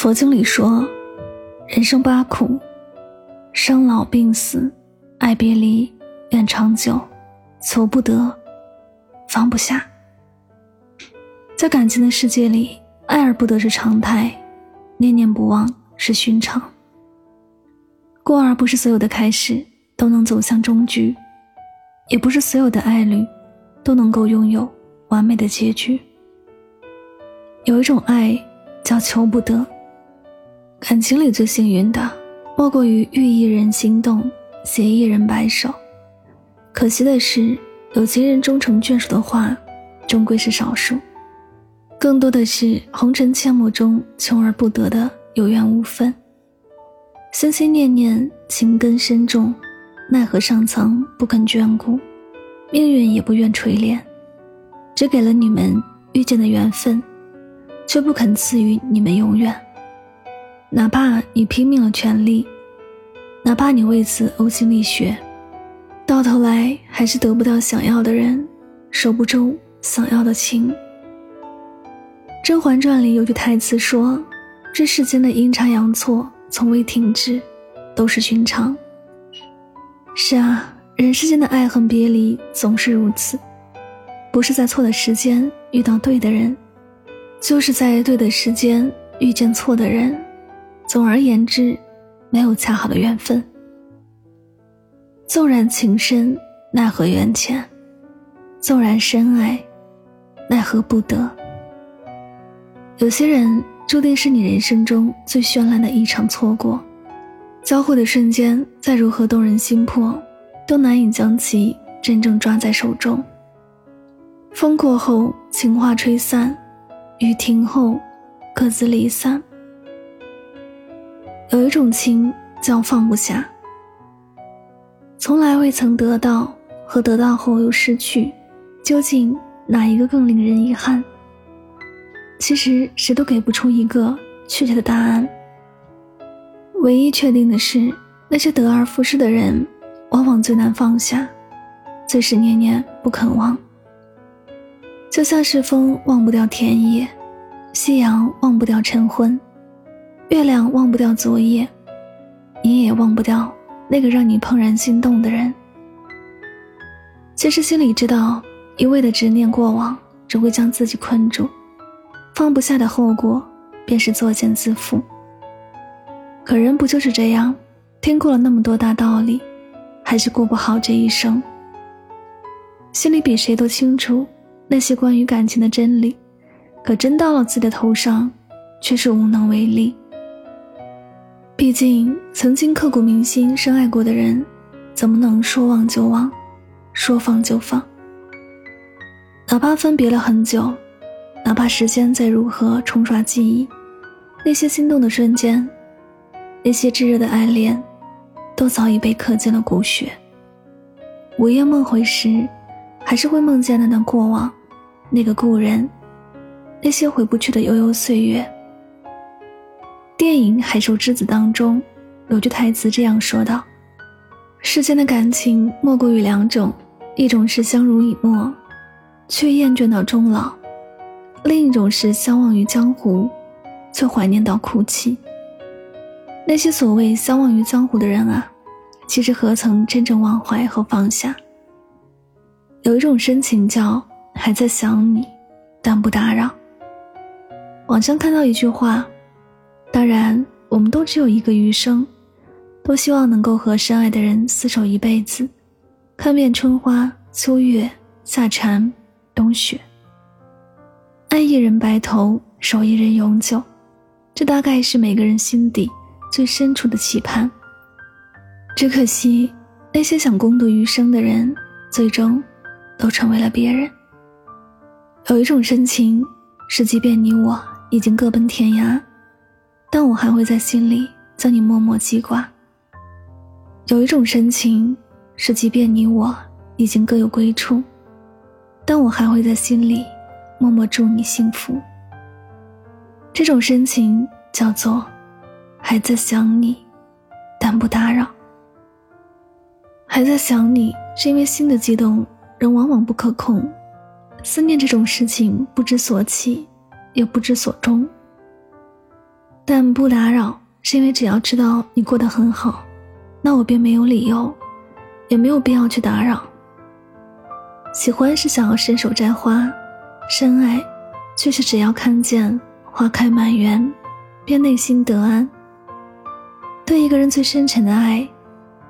佛经里说，人生八苦：生老病死、爱别离、怨长久、求不得、放不下。在感情的世界里，爱而不得是常态，念念不忘是寻常。故而，不是所有的开始都能走向终局，也不是所有的爱侣都能够拥有完美的结局。有一种爱叫求不得。感情里最幸运的，莫过于遇一人心动，携一人白首。可惜的是，有情人终成眷属的话，终归是少数。更多的是红尘阡陌中求而不得的有缘无分。心心念念，情根深重，奈何上苍不肯眷顾，命运也不愿垂怜，只给了你们遇见的缘分，却不肯赐予你们永远。哪怕你拼命了全力，哪怕你为此呕心沥血，到头来还是得不到想要的人，守不住想要的情。《甄嬛传》里有句台词说：“这世间的阴差阳错从未停止，都是寻常。”是啊，人世间的爱恨别离总是如此，不是在错的时间遇到对的人，就是在对的时间遇见错的人。总而言之，没有恰好的缘分。纵然情深，奈何缘浅；纵然深爱，奈何不得。有些人注定是你人生中最绚烂的一场错过，交汇的瞬间，再如何动人心魄，都难以将其真正抓在手中。风过后，情话吹散；雨停后，各自离散。有一种情叫放不下，从来未曾得到和得到后又失去，究竟哪一个更令人遗憾？其实谁都给不出一个确切的答案。唯一确定的是，那些得而复失的人，往往最难放下，最是念念不肯忘。就像是风忘不掉田野，夕阳忘不掉晨昏。月亮忘不掉昨夜，你也忘不掉那个让你怦然心动的人。其实心里知道，一味的执念过往，只会将自己困住，放不下的后果便是作茧自缚。可人不就是这样，听过了那么多大道理，还是过不好这一生。心里比谁都清楚那些关于感情的真理，可真到了自己的头上，却是无能为力。毕竟，曾经刻骨铭心深爱过的人，怎么能说忘就忘，说放就放？哪怕分别了很久，哪怕时间再如何冲刷记忆，那些心动的瞬间，那些炙热的爱恋，都早已被刻进了骨血。午夜梦回时，还是会梦见的那过往，那个故人，那些回不去的悠悠岁月。电影《海兽之子》当中有句台词这样说道：“世间的感情莫过于两种，一种是相濡以沫，却厌倦到终老；另一种是相忘于江湖，却怀念到哭泣。那些所谓相忘于江湖的人啊，其实何曾真正忘怀和放下？有一种深情叫还在想你，但不打扰。”网上看到一句话。当然，我们都只有一个余生，都希望能够和深爱的人厮守一辈子，看遍春花秋月夏蝉冬雪，爱一人白头，守一人永久，这大概是每个人心底最深处的期盼。只可惜，那些想共度余生的人，最终都成为了别人。有一种深情，是即便你我已经各奔天涯，但我还会在心里将你默默记挂。有一种深情，是即便你我已经各有归处，但我还会在心里默默祝你幸福。这种深情叫做还在想你，但不打扰。还在想你，是因为心的悸动，人往往不可控。思念这种事情，不知所起，也不知所终。但不打扰，是因为只要知道你过得很好，那我便没有理由，也没有必要去打扰。喜欢是想要伸手摘花，深爱，却是只要看见花开满园，便内心得安。对一个人最深沉的爱。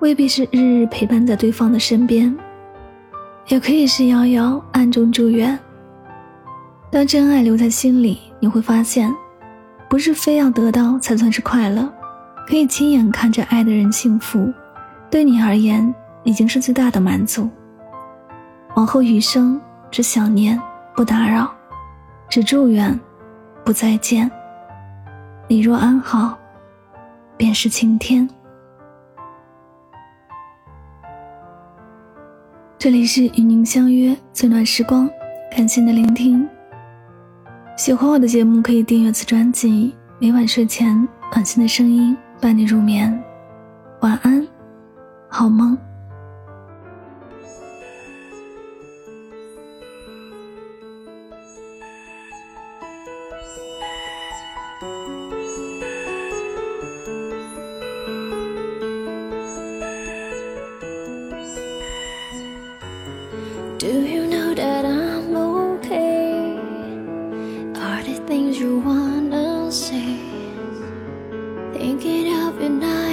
未必是日日陪伴在对方的身边，也可以是遥遥暗中祝愿。当真爱留在心里，你会发现，不是非要得到才算是快乐，可以亲眼看着爱的人幸福，对你而言已经是最大的满足。往后余生，只想念不打扰，只祝愿不再见。你若安好，便是晴天。这里是与您相约最暖时光，感谢您的聆听。喜欢我的节目，可以订阅此专辑。每晚睡前，暖心的声音伴你入眠。晚安，好梦。Do you you wanna say? Thinking of you night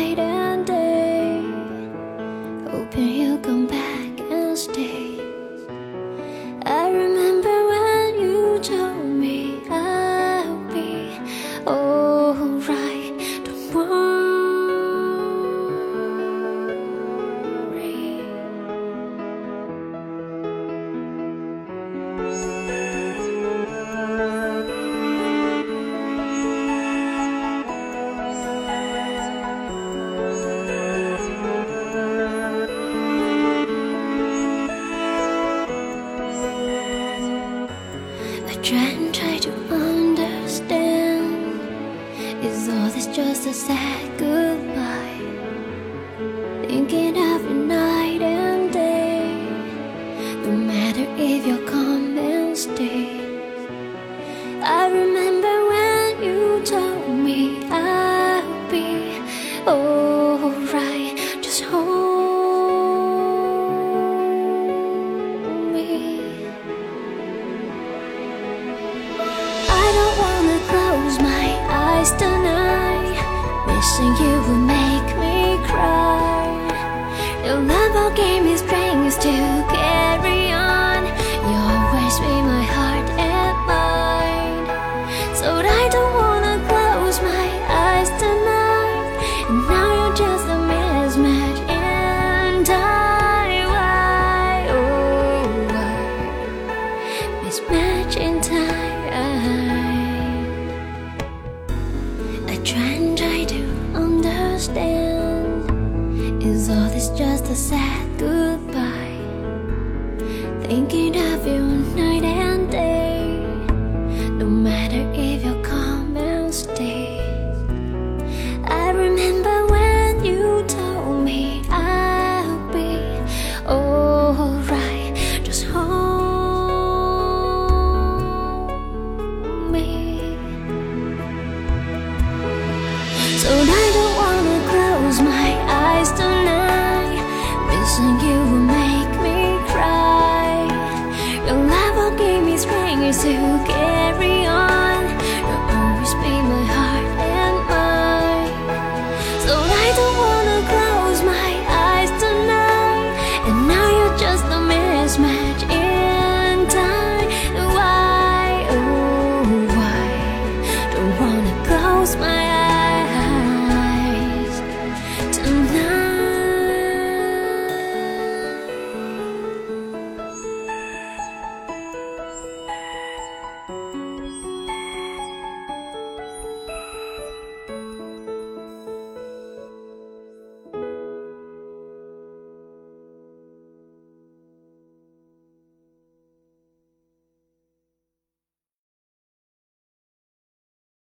try and try to understand. Is all this just a sad wishing you would